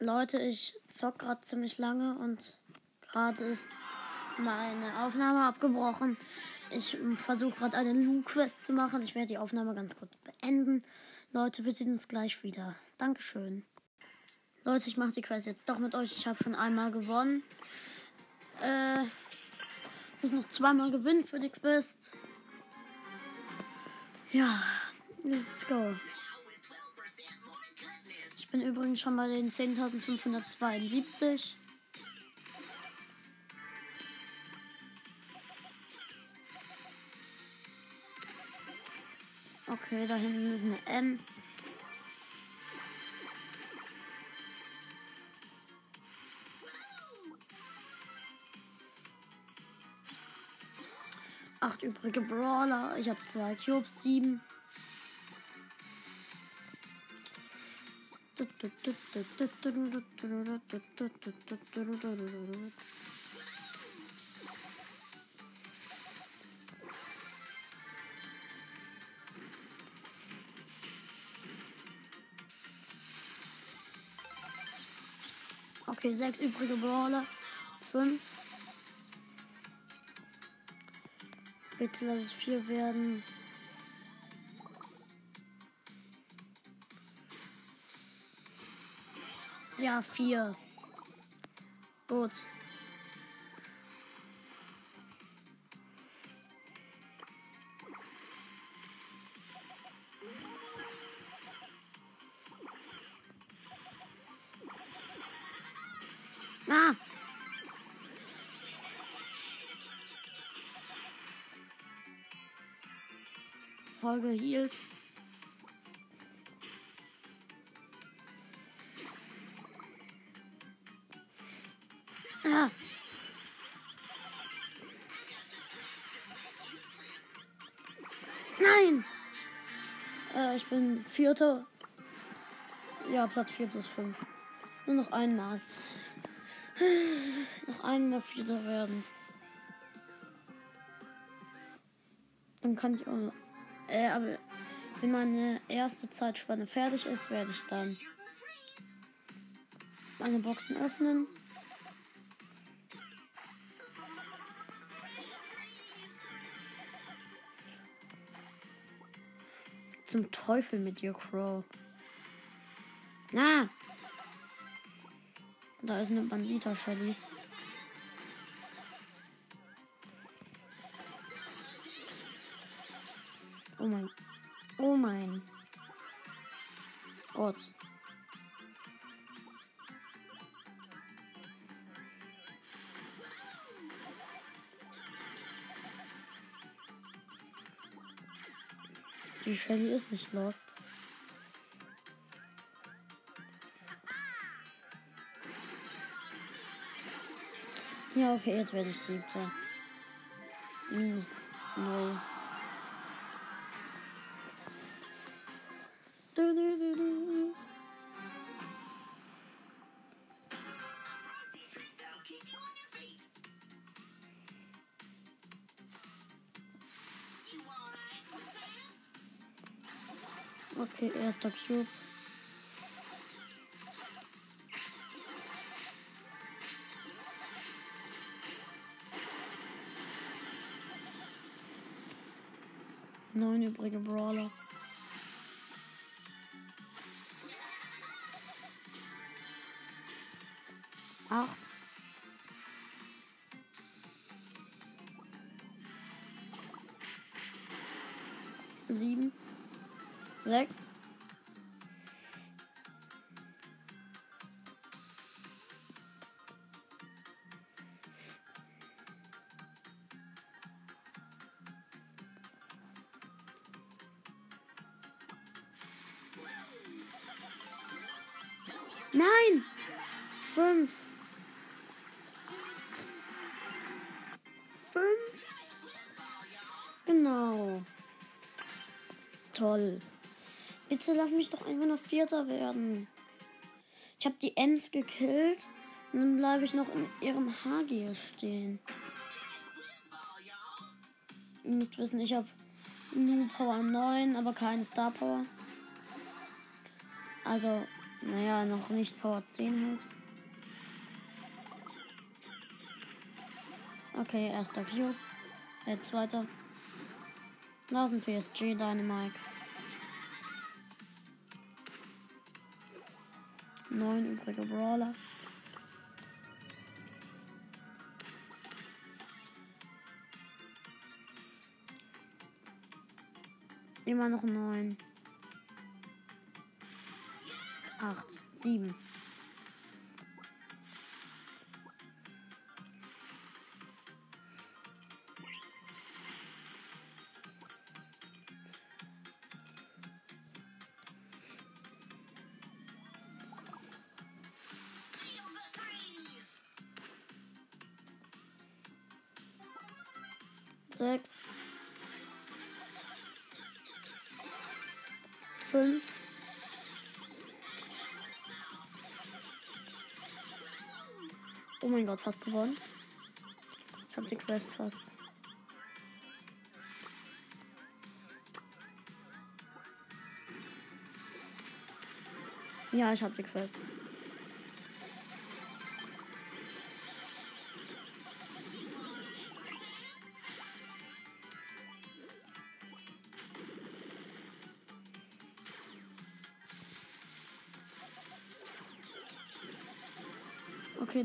Leute, ich zock gerade ziemlich lange und gerade ist meine Aufnahme abgebrochen. Ich versuche gerade eine Lu-Quest zu machen. Ich werde die Aufnahme ganz kurz beenden. Leute, wir sehen uns gleich wieder. Dankeschön. Leute, ich mache die Quest jetzt doch mit euch. Ich habe schon einmal gewonnen. Äh, muss noch zweimal gewinnen für die Quest. Ja, let's go. Bin übrigens schon bei den 10.572. Okay, da hinten ist eine Ems. Acht übrige Brawler. Ich habe zwei Cubes, sieben. Okay, sechs übrige Brawler. Fünf. Bitte lass es vier werden. Ja, vier. Gut. Voll gehealt. Vierter. Ja, Platz 4 plus 5. Nur noch einmal. Noch einmal Vierter werden. Dann kann ich auch. Äh, aber wenn meine erste Zeitspanne fertig ist, werde ich dann meine Boxen öffnen. Zum Teufel mit dir, Crow. Na! Da ist eine Bandita Shelly. Oh mein. Oh mein. Gott. Shelly ist nicht lost. Ja, okay, jetzt werde ich siebter. Minus 0. Okay, erster Cube. Neun übrige Brawler. Sechs. Nein! Fünf. Fünf. Genau. Toll. Bitte lass mich doch einfach noch Vierter werden. Ich habe die Ems gekillt und dann bleibe ich noch in ihrem Haargier stehen. Ihr müsst wissen, ich habe nur Power 9, aber keine Star Power. Also Naja, noch nicht Power 10 halt. Okay, erster Cube. Der zweite. Da ist ein PSG Dynamite. Neun übrige Brawler. Immer noch neun. Acht. Sieben. Gott, fast gewonnen. Ich habe die Quest fast. Ja, ich habe die Quest.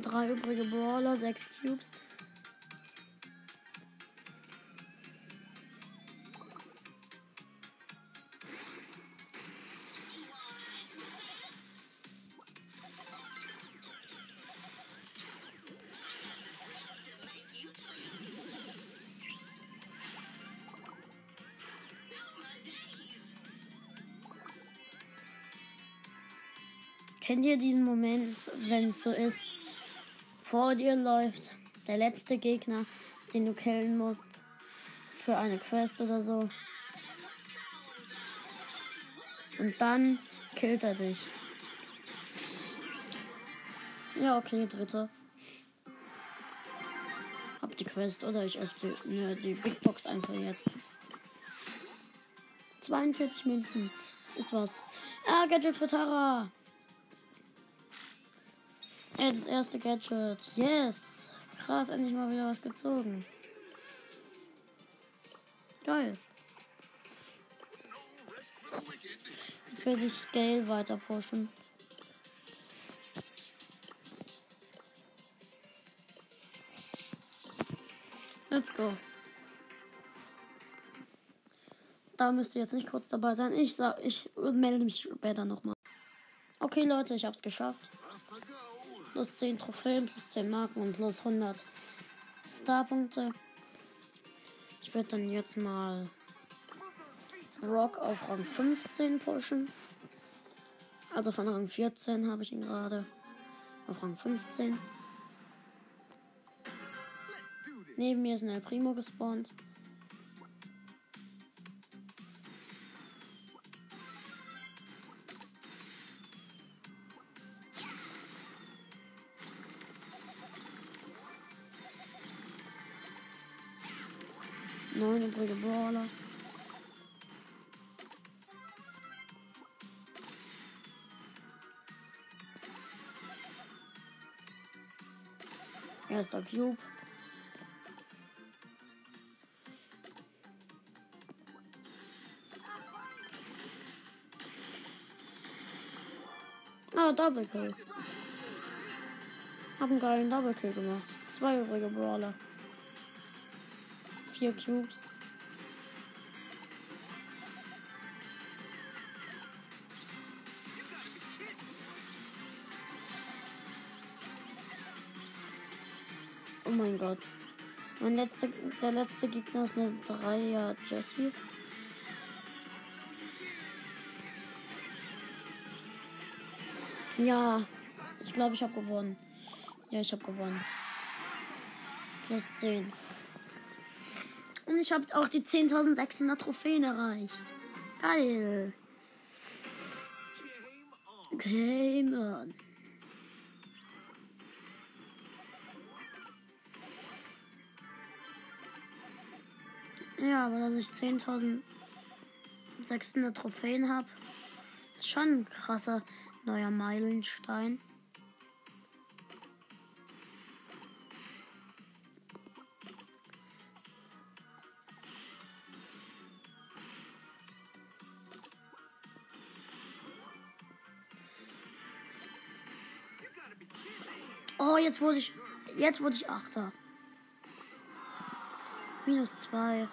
Drei übrige Brawler, sechs Cubes. Kennt ihr diesen Moment, wenn es so ist? Vor dir läuft der letzte Gegner, den du killen musst. Für eine Quest oder so. Und dann killt er dich. Ja, okay, dritter. Hab die Quest oder ich öffne ne, die Big Box einfach jetzt. 42 Münzen. Das ist was. Ah, Gadget für Tara. Ey, das erste Gadget. Yes. Krass, endlich mal wieder was gezogen. Geil. Jetzt will ich Gale weiter pushen. Let's go. Da müsst ihr jetzt nicht kurz dabei sein. Ich sag, ich melde mich später nochmal. Okay, Leute, ich hab's geschafft. Plus 10 Trophäen, plus 10 Marken und plus 100 Starpunkte. Ich werde dann jetzt mal Rock auf Rang 15 pushen. Also von Rang 14 habe ich ihn gerade auf Rang 15. Neben mir ist ein El Primo gespawnt. Neun übrige Brawler. Erster Cube. Ah, Double Kill. Hab einen geilen Double Kill gemacht. Zwei übrige Brawler. Vier Cubes. Oh mein Gott. Mein letzter, der letzte Gegner ist eine Dreier Jessie. Ja, ich glaube, ich habe gewonnen. Ja, ich habe gewonnen. Plus 10. Und ich habe auch die 10.600 Trophäen erreicht. Geil. Game on. Ja, aber dass ich 10.600 Trophäen habe, ist schon ein krasser Neuer Meilenstein. Jetzt wurde ich. Jetzt wurde ich Achter. Minus zwei.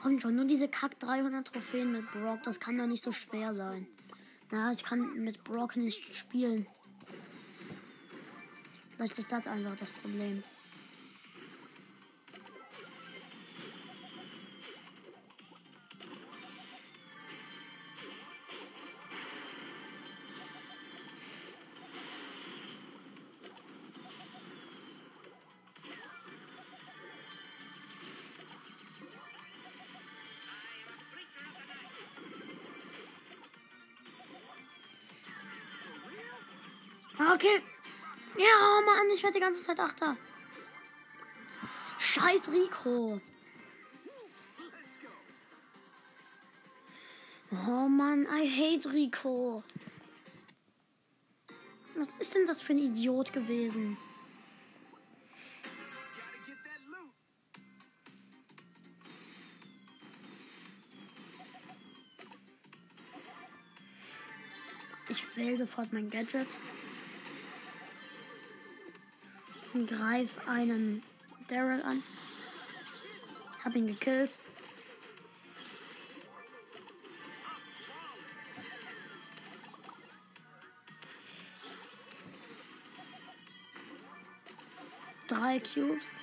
Kommt schon, nur diese Kack 300 Trophäen mit Brock, das kann doch nicht so schwer sein. Na, ich kann mit Brock nicht spielen. Vielleicht ist das einfach das Problem. Ich werde die ganze Zeit Achter. Scheiß Rico. Oh Mann, I hate Rico. Was ist denn das für ein Idiot gewesen? Ich wähle sofort mein Gadget. Greif einen Daryl an. Hab ihn gekillt. Drei Cubes.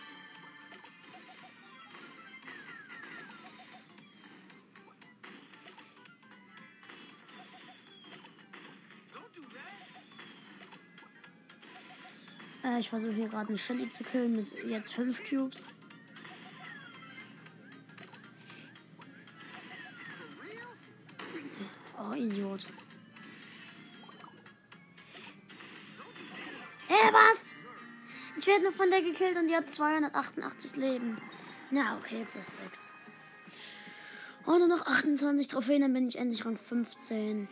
Äh, ich versuche hier gerade eine Shelly zu killen mit jetzt fünf Cubes. Oh, Idiot. Hey, was? Ich werde nur von der gekillt und die hat 288 Leben. Na, okay, plus 6. Oh, nur noch 28 Trophäen, dann bin ich endlich Rang 15.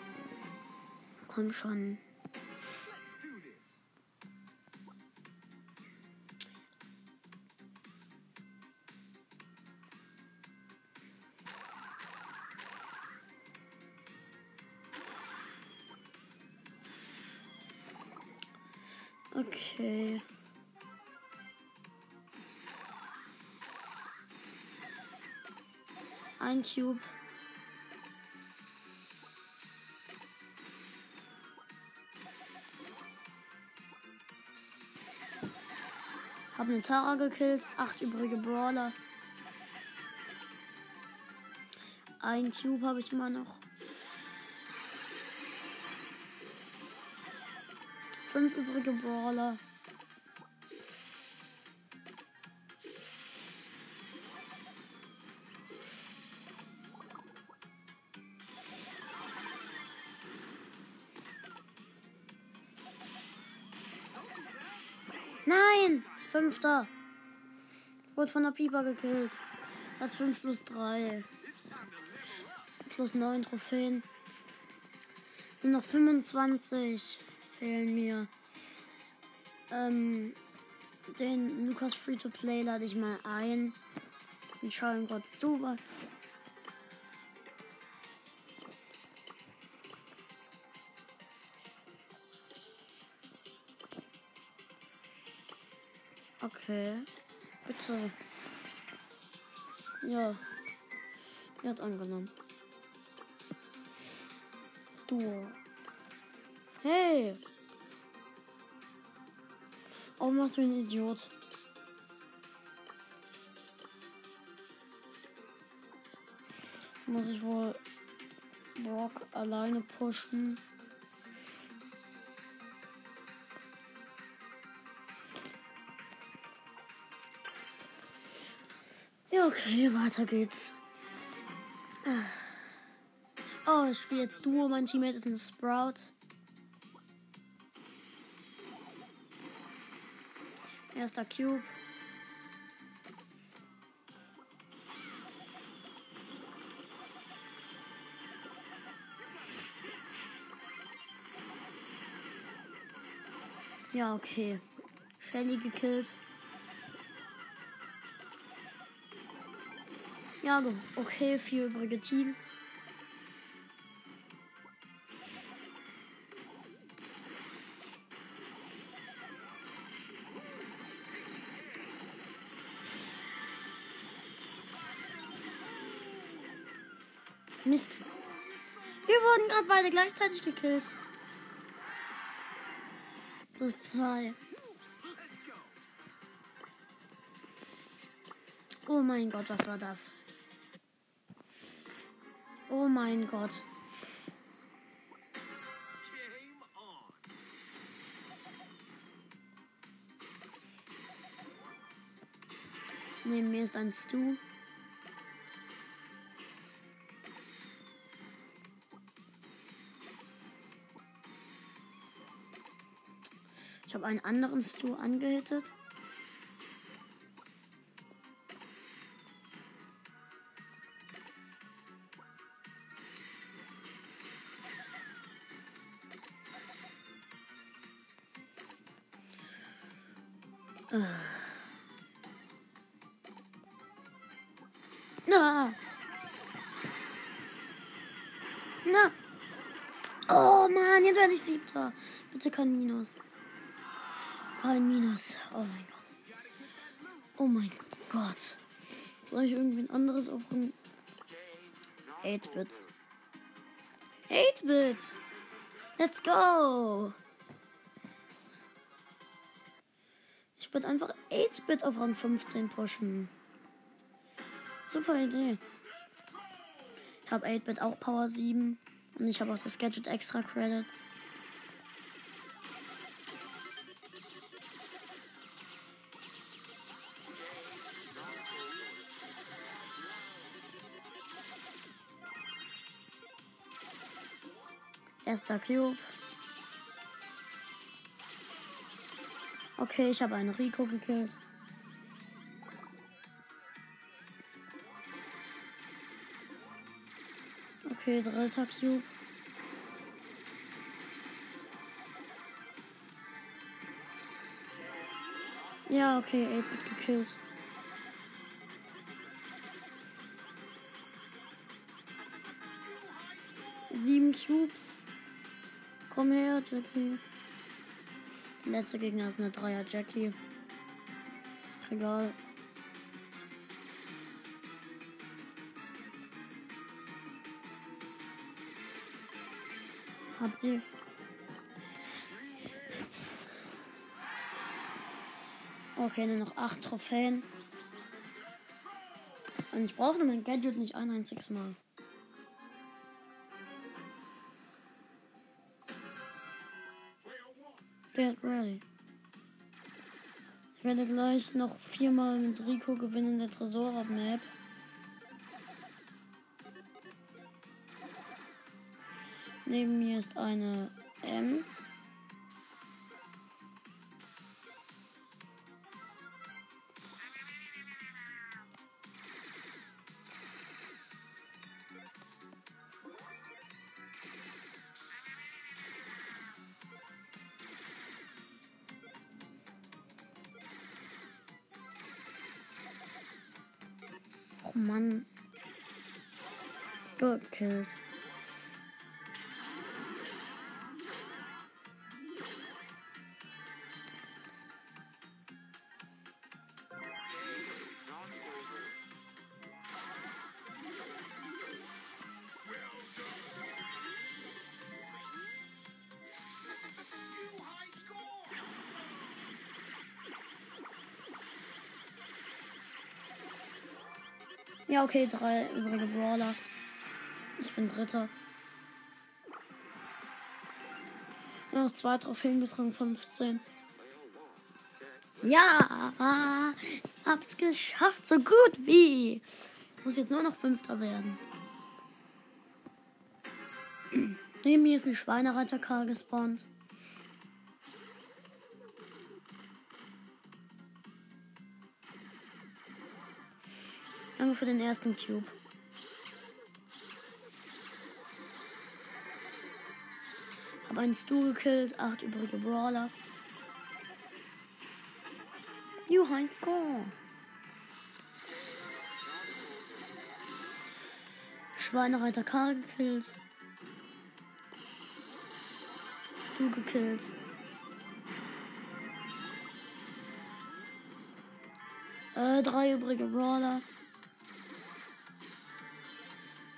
Komm schon. Ein Cube. Hab eine Tara gekillt, acht übrige Brawler. Ein Cube habe ich immer noch. fünf übrige Brawler. Fünfter. Wurde von der Pieper gekillt. Platz 5 plus 3. Plus 9 Trophäen. Nur noch 25 fehlen mir. Ähm, den Lukas Free-to-Play lade ich mal ein. Ich schaue ihm kurz zu. Okay. Bitte. Ja. Er hat angenommen. Du. Hey! Oh, was für ein Idiot. Muss ich wohl Brock alleine pushen? Okay, weiter geht's. Ah. Oh, ich spiele jetzt Duo. Mein Teammate ist ein Sprout. Erster Cube. Ja, okay. Shelly gekillt. Ja, okay, vier übrige Teams. Mist. Wir wurden gerade beide gleichzeitig gekillt. Plus zwei. Oh mein Gott, was war das? Oh mein Gott. Neben mir ist ein Stu. Ich habe einen anderen Stu angehittet. Siebter. Bitte kein Minus. Kein Minus. Oh mein Gott. Oh mein Gott. Soll ich irgendwie ein anderes aufrufen? 8-Bit. 8-Bit. Let's go. Ich würde einfach 8-Bit auf Rang 15 pushen. Super Idee. Ich habe 8-Bit auch Power 7. Und ich habe auch das Gadget Extra Credits. Erster Cube. Okay, ich habe einen Rico gekillt. Okay, dritter Cube. Ja, okay, 8-Bit gekillt. Sieben Cubes. Komm her, Jackie. Der letzte Gegner ist eine Dreier Jackie. Egal. Hab sie. Okay, nur noch acht Trophäen. Und ich brauche mein Gadget nicht ein einziges Mal. Get ready. Ich werde gleich noch viermal mit Rico gewinnen in der Tresor-Map. Neben mir ist eine Ems. Oh Mann. Gekillt. Ja, okay, drei übrige Brawler. Ich bin Dritter. Noch zwei Trophäen bis Rang 15. Ja, hab's geschafft, so gut wie. Muss jetzt nur noch Fünfter werden. Neben mir ist eine Schweinereiter-K gespawnt. Für den ersten Cube. Hab einen Stu gekillt, acht übrige Brawler. Johann Score. Schweinereiter Karl gekillt. Stu gekillt. Äh, drei übrige Brawler.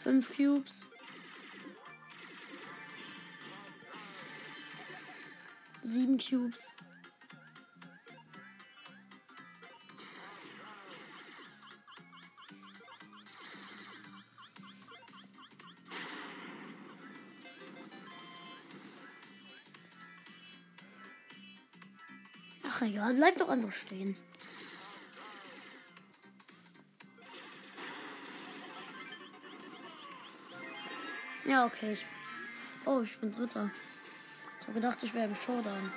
Fünf Cubes. Sieben Cubes. Ach egal, bleib doch einfach stehen. Ja, okay. Ich, oh, ich bin Dritter. Ich habe gedacht, ich wäre im Showdown.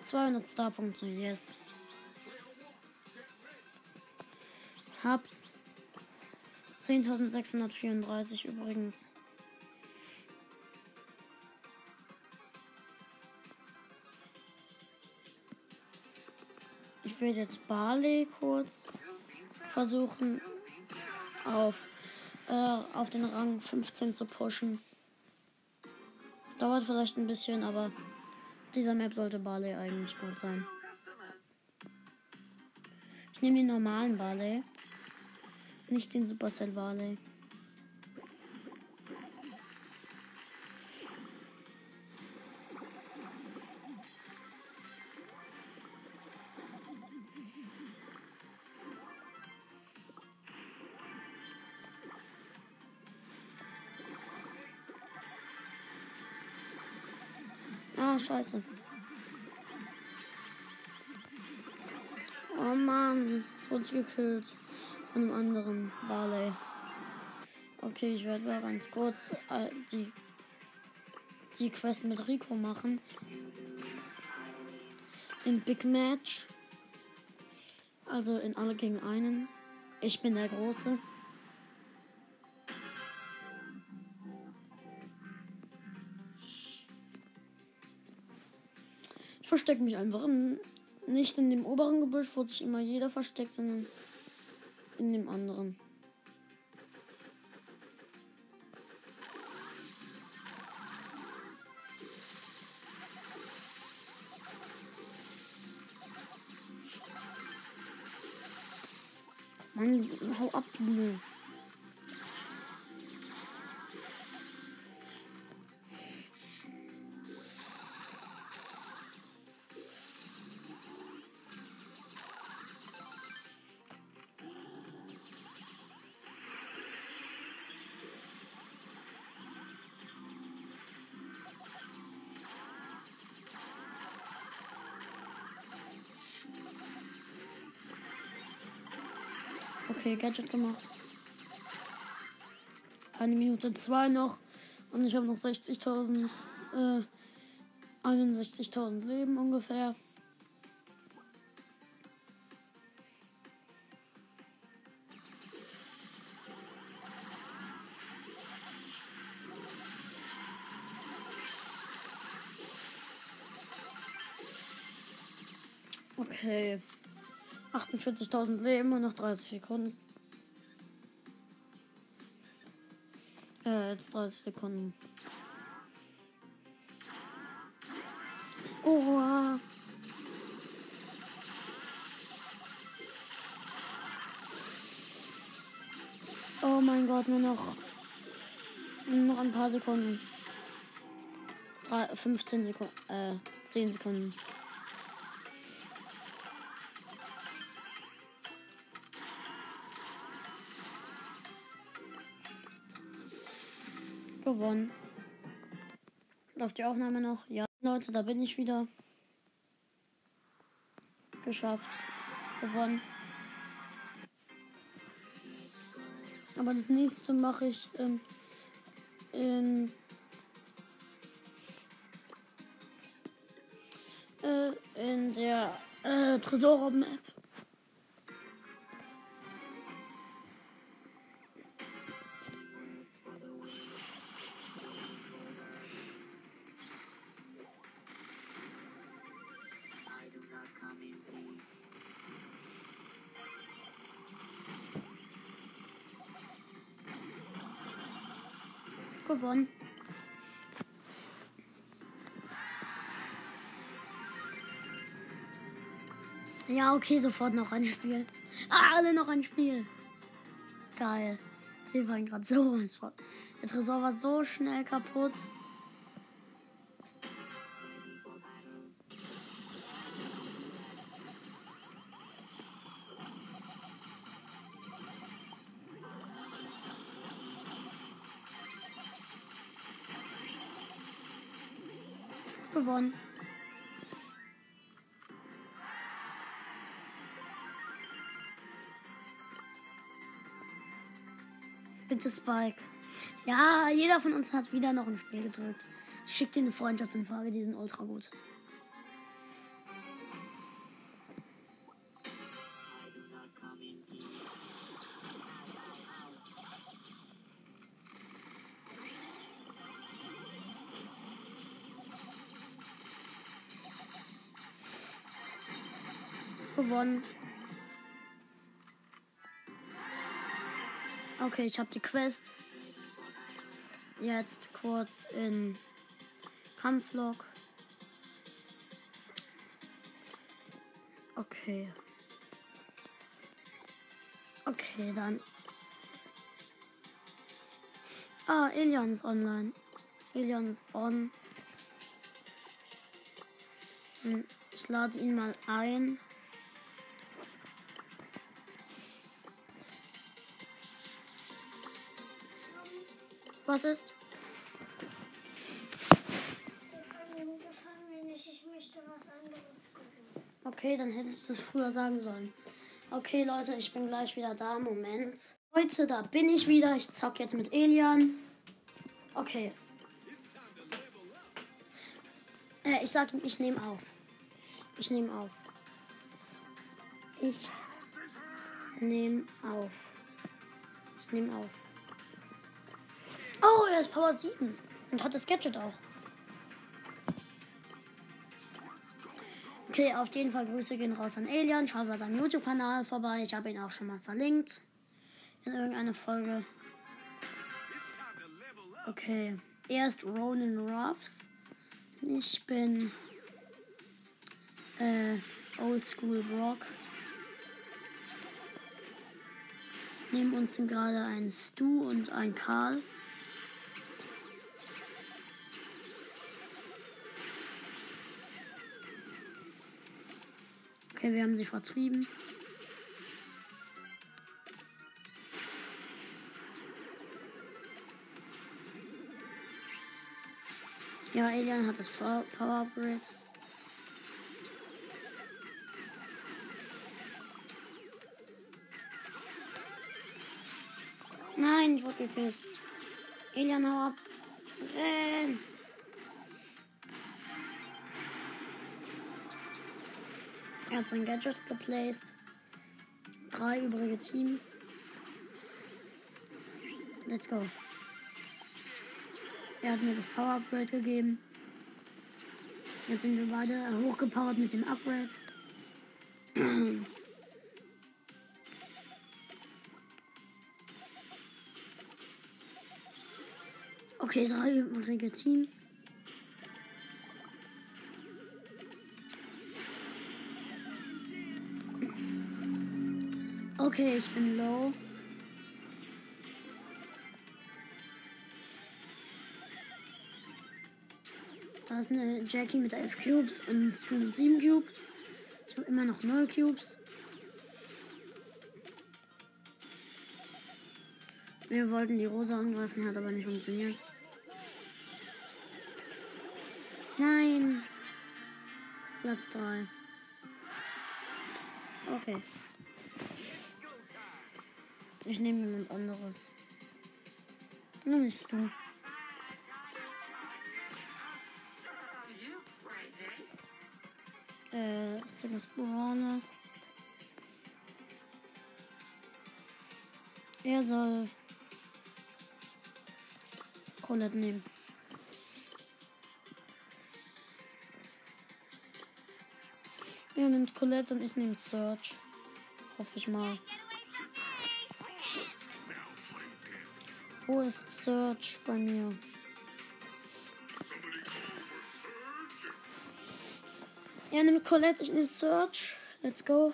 200 Starpunkte, yes. Hab's. 10.634 übrigens. Ich werde jetzt Barley kurz versuchen auf, äh, auf den Rang 15 zu pushen. Dauert vielleicht ein bisschen, aber dieser Map sollte Barley eigentlich gut sein. Ich nehme den normalen Barley, nicht den Supercell Barley. Scheiße. Oh Mann, wurde gekillt. Von einem anderen Barley. Okay, ich werde mal ganz kurz äh, die, die Quest mit Rico machen. In Big Match. Also in alle gegen einen. Ich bin der Große. Verstecke mich einfach in, nicht in dem oberen Gebüsch, wo sich immer jeder versteckt, sondern in dem anderen. Mann, hau ab, Junge. Okay, Gadget gemacht. Eine Minute zwei noch. Und ich habe noch 60.000, äh, 61.000 Leben ungefähr. Okay. 48.000 Leben und noch 30 Sekunden. Äh, jetzt 30 Sekunden. Oh. Oh mein Gott, nur noch. Nur noch ein paar Sekunden. Drei, 15 Sekunden. Äh, 10 Sekunden. Gewonnen. Läuft die Aufnahme noch? Ja, Leute, da bin ich wieder. Geschafft. Gewonnen. Aber das nächste mache ich ähm, in. Äh, in der äh, Tresor-Map. Gewonnen. Ja, okay, sofort noch ein Spiel. Ah, alle noch ein Spiel. Geil. Wir waren gerade so. Der Tresor war so schnell kaputt. Gewonnen. Bitte Spike. Ja, jeder von uns hat wieder noch ein Spiel gedrückt. Ich schick dir eine Freundschaftsanfrage, die sind ultra gut. Gewonnen. Okay, ich habe die Quest. Jetzt kurz in Kampflog. Okay. Okay, dann. Ah, Elian ist online. Elian ist on. Hm, ich lade ihn mal ein. Was ist? Okay, dann hättest du es früher sagen sollen. Okay, Leute, ich bin gleich wieder da. Moment. Heute, da bin ich wieder. Ich zock jetzt mit Elian. Okay. Äh, ich sag ihm, ich nehme auf. Ich nehme auf. Ich nehme auf. Ich nehme auf. Oh, er ist Power 7 und hat das Gadget auch. Okay, auf jeden Fall Grüße gehen raus an Alien. Schaut bei seinem YouTube-Kanal vorbei. Ich habe ihn auch schon mal verlinkt. In irgendeiner Folge. Okay. Er ist Ronan Ruffs. Ich bin äh, Old School Brock. Nehmen uns gerade ein Stu und ein Karl. Okay, wir haben sie vertrieben. Ja, Alien hat das Power Upgrade. Nein, ich wurde gekillt. Alien, hau ab. Renn. Er hat sein Gadget geplaced. Drei übrige Teams. Let's go. Er hat mir das Power Upgrade gegeben. Jetzt sind wir beide hochgepowert mit dem Upgrade. Okay, drei übrige Teams. Okay, ich bin low. Da ist eine Jackie mit 11 Cubes und Stu mit 7 Cubes. Ich habe immer noch 0 Cubes. Wir wollten die Rosa angreifen, hat aber nicht funktioniert. Nein. Platz 3. Okay. Ich nehme jemand anderes. Nimm nicht du. Äh, Silas Brawler. Er soll Colette nehmen. Er nimmt Colette und ich nehme Search. Hoffe ich mal. Wo ist Search bei mir? Ja, nimm Colette, ich nehme Search. Let's go.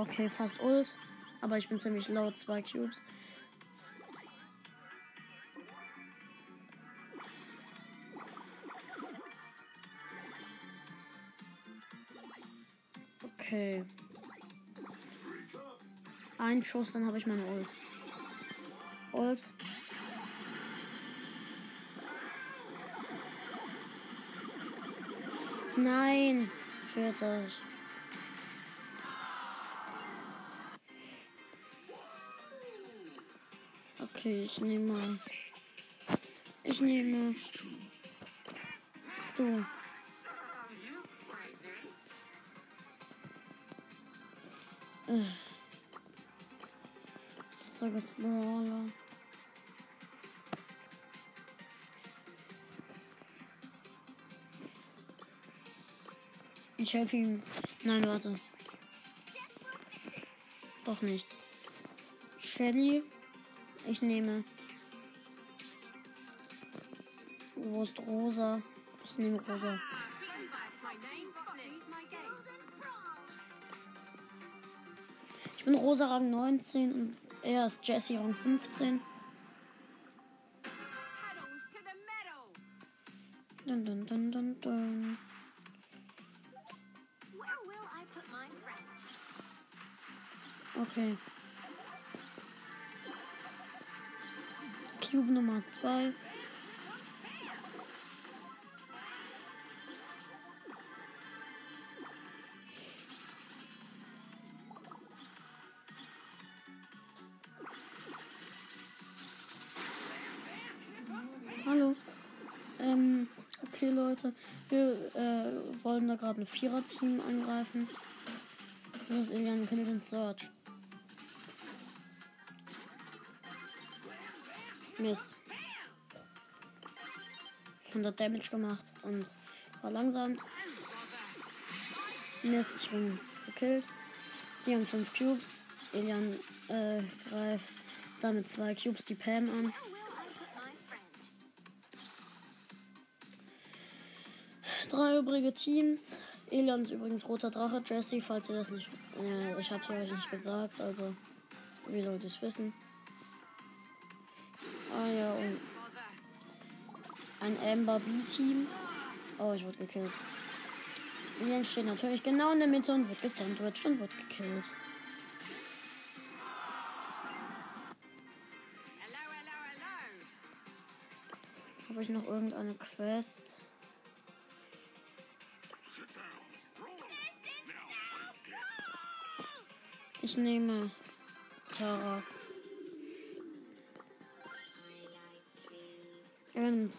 Okay, fast Ult. Aber ich bin ziemlich laut, zwei Cubes. Okay. Ein Schuss, dann habe ich meine Ult. Ult. Nein, vierter. Okay, ich nehme. Ich nehme. Stu. Äh. Ich sage es Brawler. Ich helfe ihm. Nein, warte. Doch nicht. Shelly. Ich nehme. Wo ist Rosa? Ich nehme Rosa. Ich bin Rosa Rang 19 und er ist Jesse Rang 15. 2. Hallo. Ähm, okay Leute, wir äh, wollen da gerade ein Vierer-Team angreifen. Das ist Elian Königin Search. Mist. 100 Damage gemacht und war langsam. Mist, ich bin gekillt. Die haben 5 Cubes. Elian äh, greift damit zwei Cubes die Pam an. Drei übrige Teams. Elian ist übrigens roter Drache. Jesse, falls ihr das nicht. Äh, ich hab's euch nicht gesagt, also. Wie sollt ihr es wissen? Ah ja, und. Ein Amber B-Team. Oh, ich wurde gekillt. Elian steht natürlich genau in der Mitte und wird gesandwiched und wird gekillt. Habe ich noch irgendeine Quest? Ich nehme Tara. Und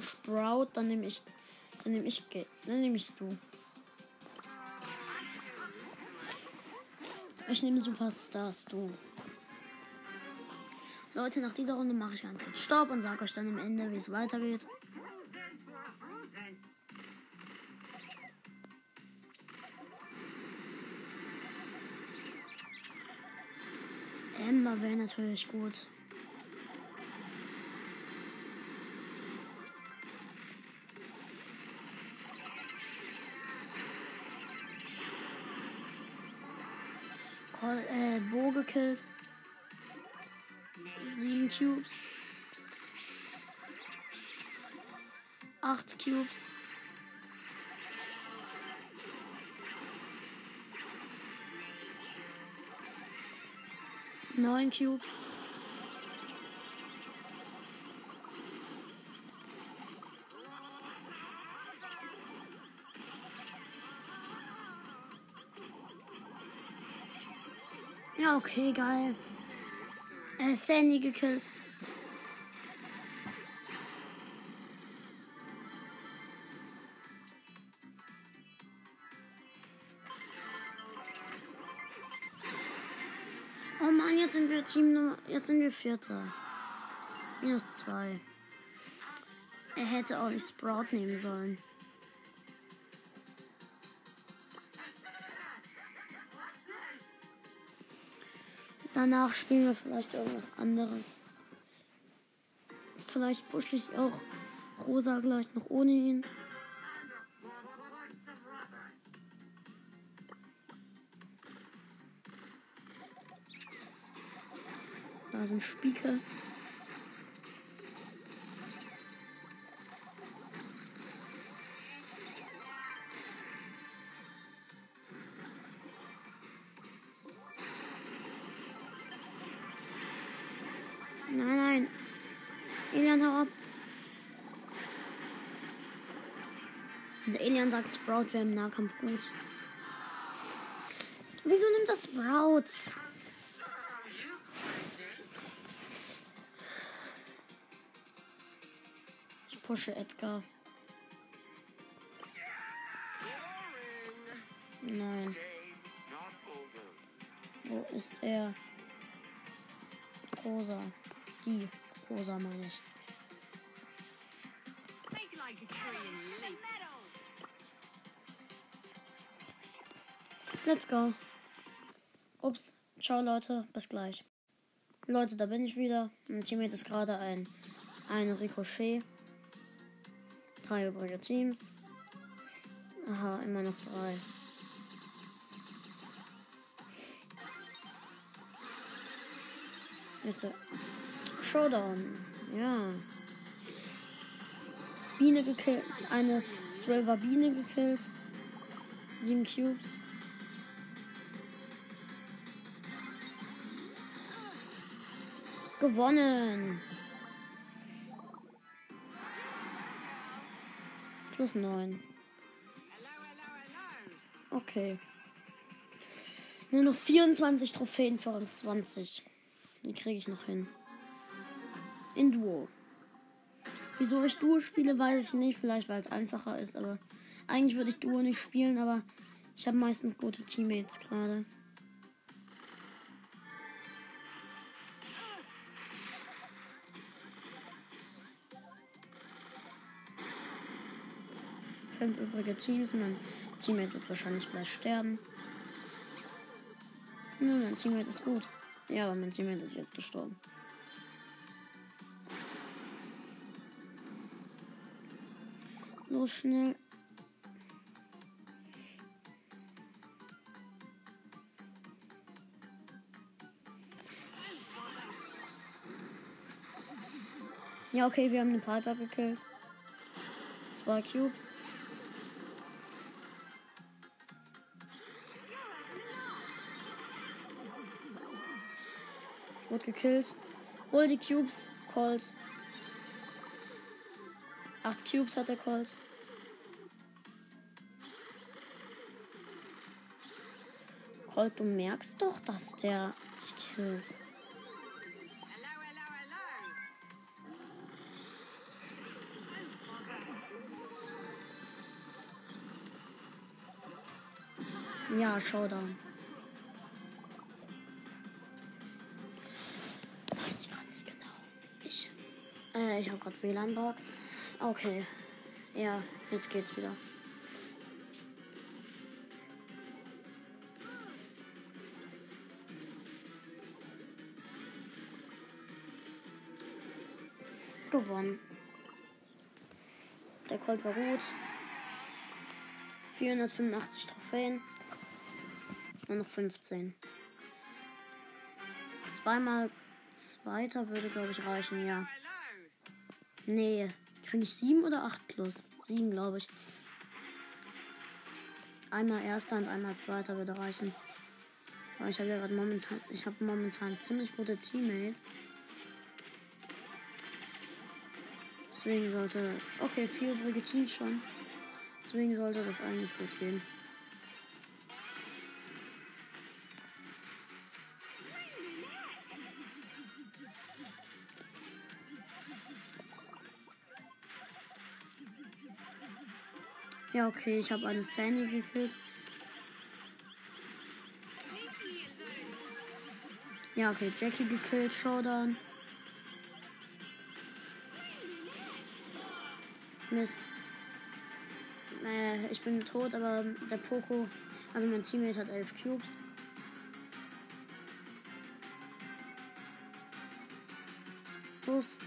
Sprout, dann nehme ich. Dann nehme ich. Dann nehme ich du. Ich nehme Superstars du. Leute, nach dieser Runde mache ich ganz kurz Stopp und sage euch dann am Ende, wie es weitergeht. Emma wäre natürlich gut. Col äh, Bo gekillt. Sieben Cubes. Acht Cubes. Neun Cubes. Ja, okay, geil. Er ist Sandy gekillt. Oh Mann, jetzt sind wir Team Nummer. Jetzt sind wir Vierter. Minus zwei. Er hätte auch nicht Sprout nehmen sollen. Danach spielen wir vielleicht irgendwas anderes. Vielleicht pushe ich auch Rosa gleich noch ohne ihn. Da sind Spiegel. Nein. Elian, hau ab. Also Elian sagt, Sprout wäre im Nahkampf gut. Wieso nimmt das Sprouts? Ich pushe Edgar. Nein. Wo ist er? Rosa. Die Rosa meine ich. Let's go. Ups. Ciao, Leute. Bis gleich. Leute, da bin ich wieder. Mein Teammate ist gerade ein, ein Ricochet. Drei übrige Teams. Aha, immer noch drei. Bitte. Showdown. Ja. Biene gekillt. Eine 12er Biene gekillt. Sieben Cubes. Gewonnen. Plus 9. Okay. Nur noch 24 Trophäen für Rang 20. Die kriege ich noch hin. In Duo. Wieso ich Duo spiele, weiß ich nicht. Vielleicht, weil es einfacher ist. Aber eigentlich würde ich Duo nicht spielen. Aber ich habe meistens gute Teammates gerade. Fünf übrige Teams. Mein Teammate wird wahrscheinlich gleich sterben. Nö, mein Teammate ist gut. Ja, aber mein Teammate ist jetzt gestorben. Los, schnell. Ja, okay, wir haben eine Piper gekillt. Zwei Cubes. Wurde gekillt. Hol die Cubes. Colt. Acht Cubes hat der Colt. Colt, du merkst doch, dass der dich killt. Ja, Showdown. Weiß ich gerade nicht genau. Ich, äh, ich habe gerade WLAN-Box. Okay. Ja, jetzt geht's wieder. Gewonnen. Der Colt war gut. 485 Trophäen. Nur noch 15. Zweimal Zweiter würde, glaube ich, reichen, ja. Nee, kriege ich 7 oder 8 plus? 7, glaube ich. Einmal Erster und einmal Zweiter würde reichen. Aber ich habe ja gerade momentan, ich habe momentan ziemlich gute Teammates. Deswegen sollte, okay, vier Teams schon. Deswegen sollte das eigentlich gut gehen. Ja, okay, ich habe eine Sandy gekillt. Ja, okay, Jackie gekillt, Showdown. Mist. Äh, ich bin tot, aber der Poco, also mein Teammate hat elf Cubes. Los.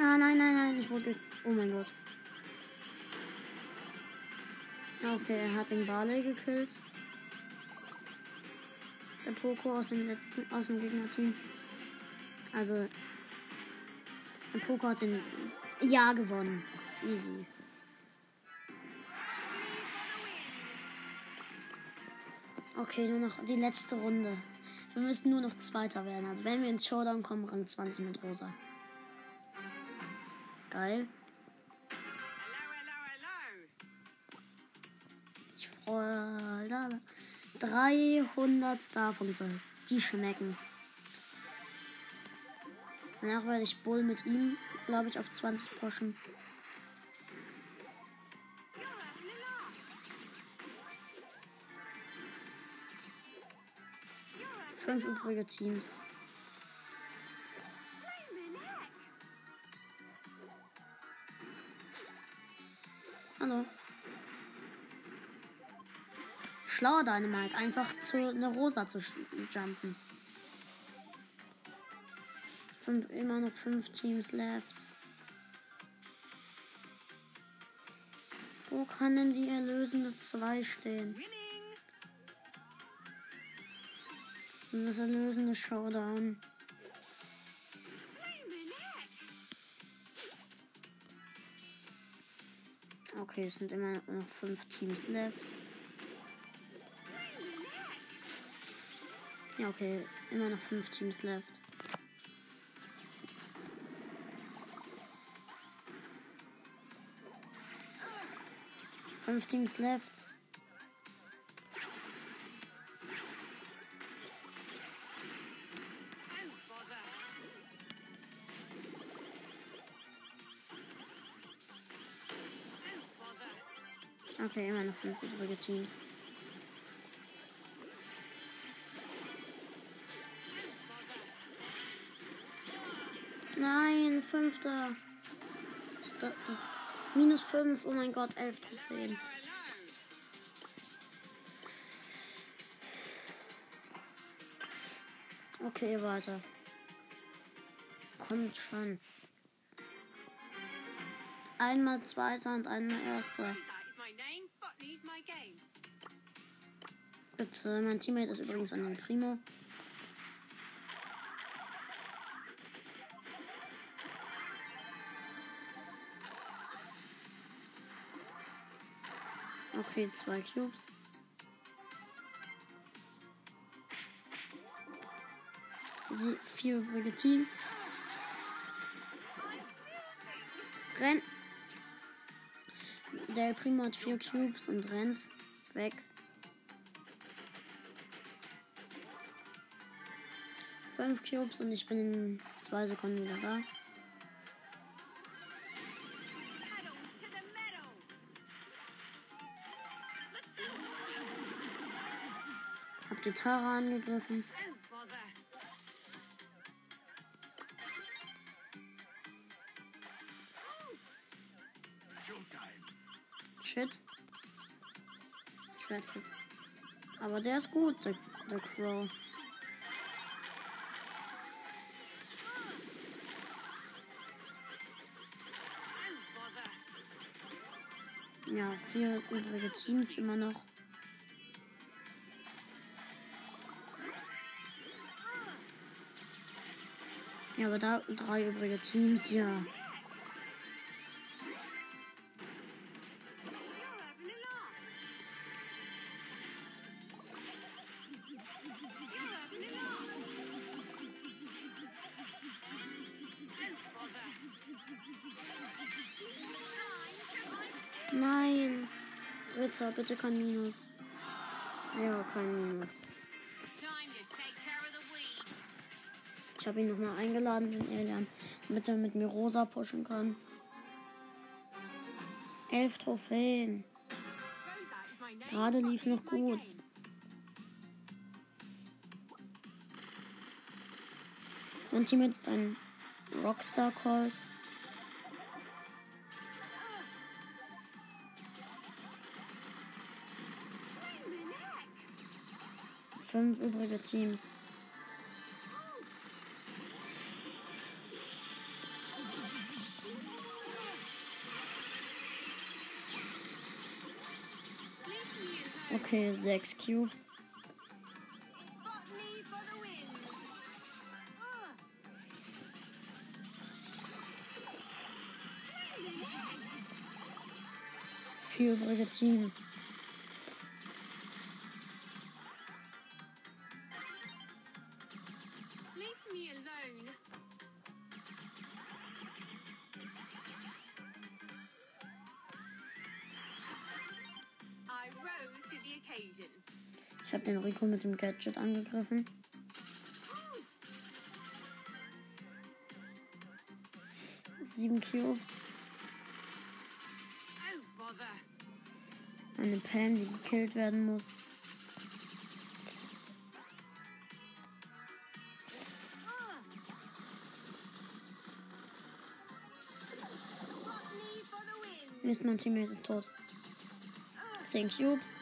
Ah, nein, nein, nein, ich wurde. Oh mein Gott. Okay, er hat den Barley gekillt. Poco aus dem letzten, aus dem Gegnerteam. Also. Poco hat den Ja gewonnen. Easy. Okay, nur noch die letzte Runde. Wir müssen nur noch Zweiter werden. Also wenn wir ins Showdown kommen, Rang 20 mit Rosa. Geil. Ich freue. Da, da. 300 Starpunkte. Die schmecken. Danach werde ich Bull mit ihm, glaube ich, auf 20 pushen. Fünf übrige Teams. Hallo. Schlauer Dynamite, einfach zu einer Rosa zu jumpen. Fünf, immer noch fünf Teams left. Wo kann denn die erlösende 2 stehen? Das erlösende Showdown. Okay, es sind immer noch fünf Teams left. Ja, okay, immer noch fünf Teams left. Fünf Teams left. Okay, immer noch fünf übrige Teams. Nein, fünfter. Das, das, das minus fünf. Oh mein Gott, elf Trophäen. Okay, weiter. Kommt schon. Einmal Zweiter und einmal Erster. Bitte, mein Teammate ist übrigens an den Primo. Okay, zwei Cubes. Sie, vier übrige Teams. Renn. Der Primo hat vier Cubes und rennt weg. Fünf Cubes und ich bin in zwei Sekunden wieder da. Hab die Tara angegriffen. Shit. Ich Aber der ist gut, der, der Crow. Ja, vier übrige Teams immer noch. Ja, aber da drei übrige Teams, ja. Nein. Dritter, bitte kein Minus. Ja, kein Minus. Habe ihn nochmal eingeladen, den Elian, damit er mit mir rosa pushen kann. Elf Trophäen. Gerade lief noch gut. Mein Team ist ein Rockstar Colt. Fünf übrige Teams. Okay, sechs Cubes. Botany for the win. Ugh. Vier übrige Ich habe den Rico mit dem Gadget angegriffen. Sieben Cubes. Eine Pam, die gekillt werden muss. Mist, mein Teammate ist tot. Zehn Cubes.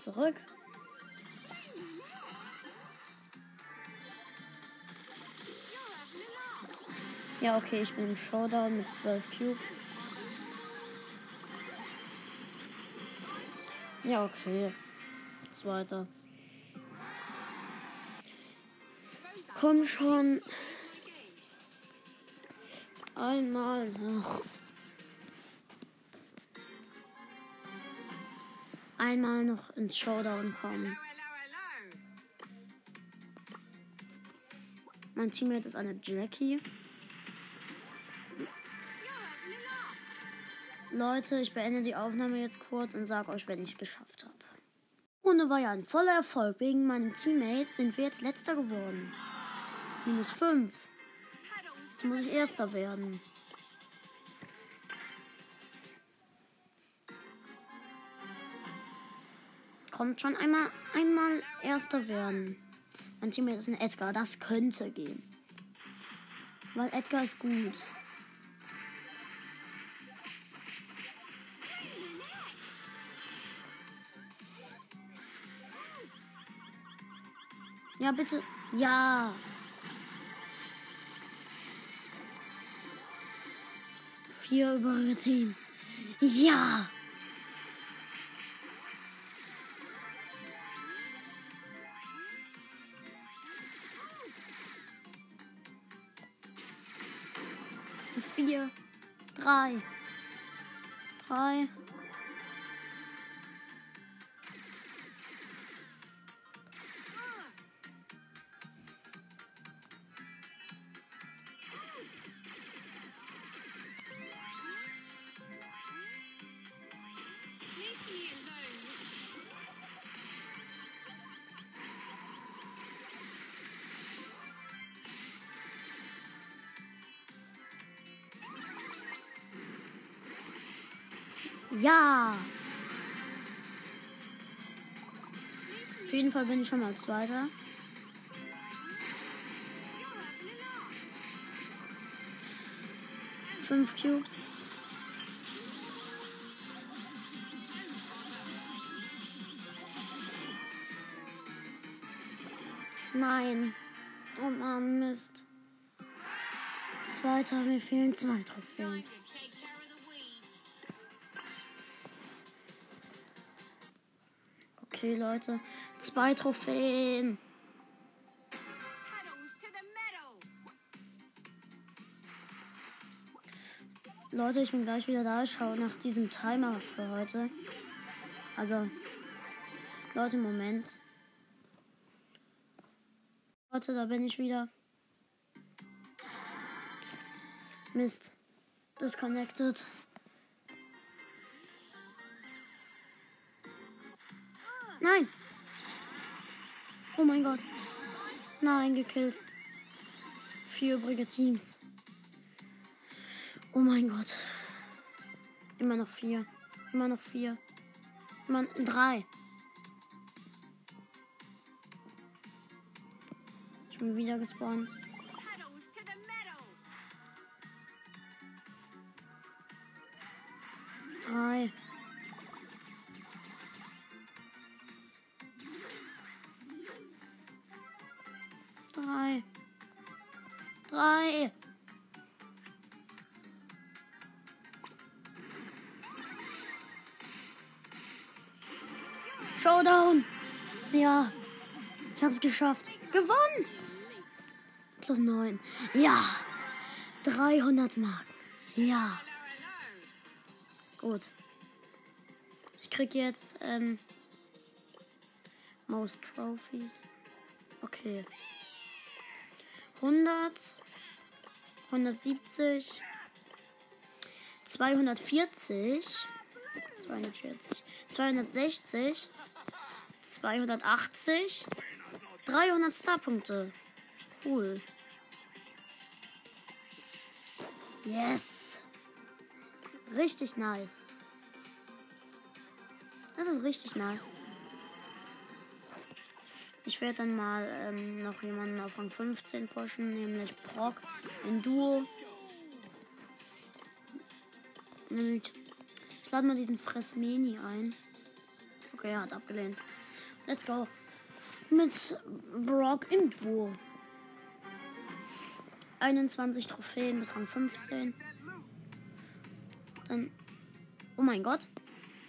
Zurück. Ja, okay, ich bin im Showdown mit zwölf Cubes. Ja, okay. Zweiter. Komm schon. Einmal noch. Einmal noch ins Showdown kommen. Mein Teammate ist eine Jackie. Leute, ich beende die Aufnahme jetzt kurz und sage euch, wenn ich es geschafft habe. Runde war ja ein voller Erfolg. Wegen meinem Teammate sind wir jetzt letzter geworden. Minus 5. Paddles Jetzt muss ich erster werden. Kommt schon einmal, einmal erster werden. Mein Teammate ist ein Edgar. Das könnte gehen. Weil Edgar ist gut. Ja, bitte. Ja. Vier übrige Teams. Ja. Vier. Drei. Drei. Ja. Auf jeden Fall bin ich schon mal Zweiter. Fünf Cubes. Nein. Oh Mann, Mist. Zweiter, mir fehlen zwei Trophäen. Okay, Leute. Zwei Trophäen. Leute, ich bin gleich wieder da. Ich schaue nach diesem Timer für heute. Also, Leute, Moment. Leute, da bin ich wieder. Mist. Disconnected. Nein. Oh mein Gott. Nein, gekillt. Vier übrige Teams. Oh mein Gott. Immer noch vier. Immer noch vier. Immer drei. Ich bin wieder gespawnt. Geschafft. Gewonnen. Plus neun. Ja. 300 Marken. Ja. Gut. Ich krieg jetzt ähm, Most Trophies. Okay. 100, 170, 240, 240, 260, 280, 300 Starpunkte. Cool. Yes. Richtig nice. Das ist richtig nice. Ich werde dann mal ähm, noch jemanden auf Rang 15 pushen, nämlich Brock, ein Duo. Und ich lade mal diesen Fressmeni ein. Okay, er hat abgelehnt. Let's go. Mit Brock im Duo. 21 Trophäen bis Rang 15. Dann. Oh mein Gott.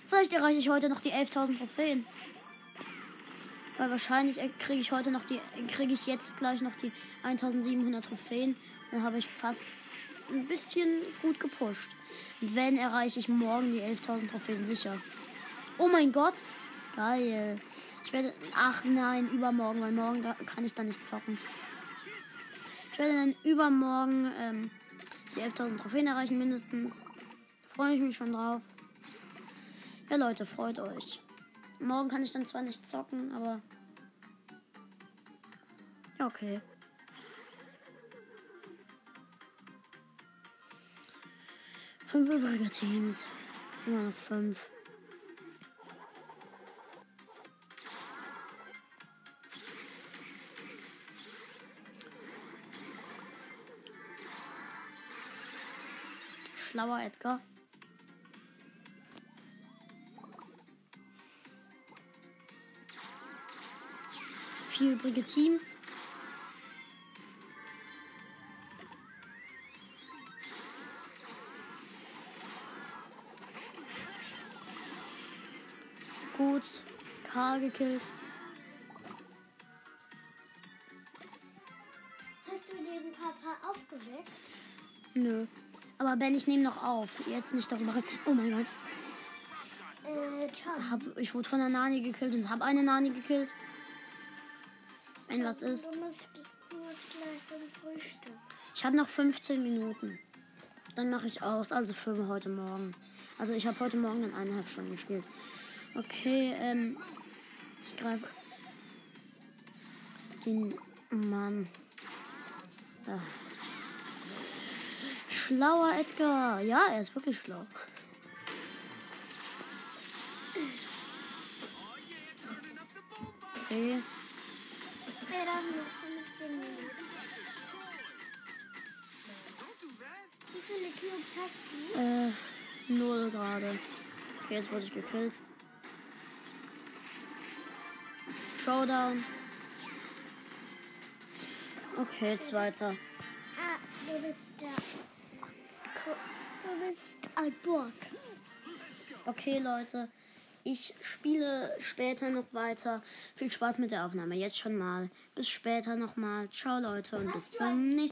Vielleicht erreiche ich heute noch die 11.000 Trophäen. Weil wahrscheinlich kriege ich heute noch die. Kriege ich jetzt gleich noch die 1700 Trophäen. Dann habe ich fast ein bisschen gut gepusht. Und wenn, erreiche ich morgen die 11.000 Trophäen sicher. Oh mein Gott. Geil. Ich werde. Ach nein, übermorgen, weil morgen da kann ich dann nicht zocken. Ich werde dann übermorgen ähm, die 11.000 Trophäen erreichen, mindestens. Freue ich mich schon drauf. Ja, Leute, freut euch. Morgen kann ich dann zwar nicht zocken, aber. Ja, okay. Fünf übrige Teams. Immer noch fünf. Schlauer Edgar. Vier übrige Teams. Gut. K gekillt. Hast du den Papa aufgeweckt? Nö. Aber Ben, ich nehme noch auf. Jetzt nicht darüber reden. Oh mein Gott. Äh. Hab, ich wurde von der Nani gekillt und habe eine Nani gekillt. Wenn was ist. Du musst, du musst gleich zum Frühstück. Ich habe noch 15 Minuten. Dann mache ich aus. Also für heute Morgen. Also ich habe heute Morgen dann eineinhalb Stunden gespielt. Okay, ähm. Ich greife. Den Mann. Ah. Schlauer Edgar. Ja, er ist wirklich schlau. Okay. Wir haben noch 15 Minuten. Wie viele Cubes hast du? Äh, null gerade. Okay, jetzt wurde ich gekillt. Showdown. Okay, zweiter. Ah, du bist der. Du bist ein Burg. Okay, Leute. Ich spiele später noch weiter. Viel Spaß mit der Aufnahme. Jetzt schon mal. Bis später nochmal. Ciao, Leute. Und bis zum nächsten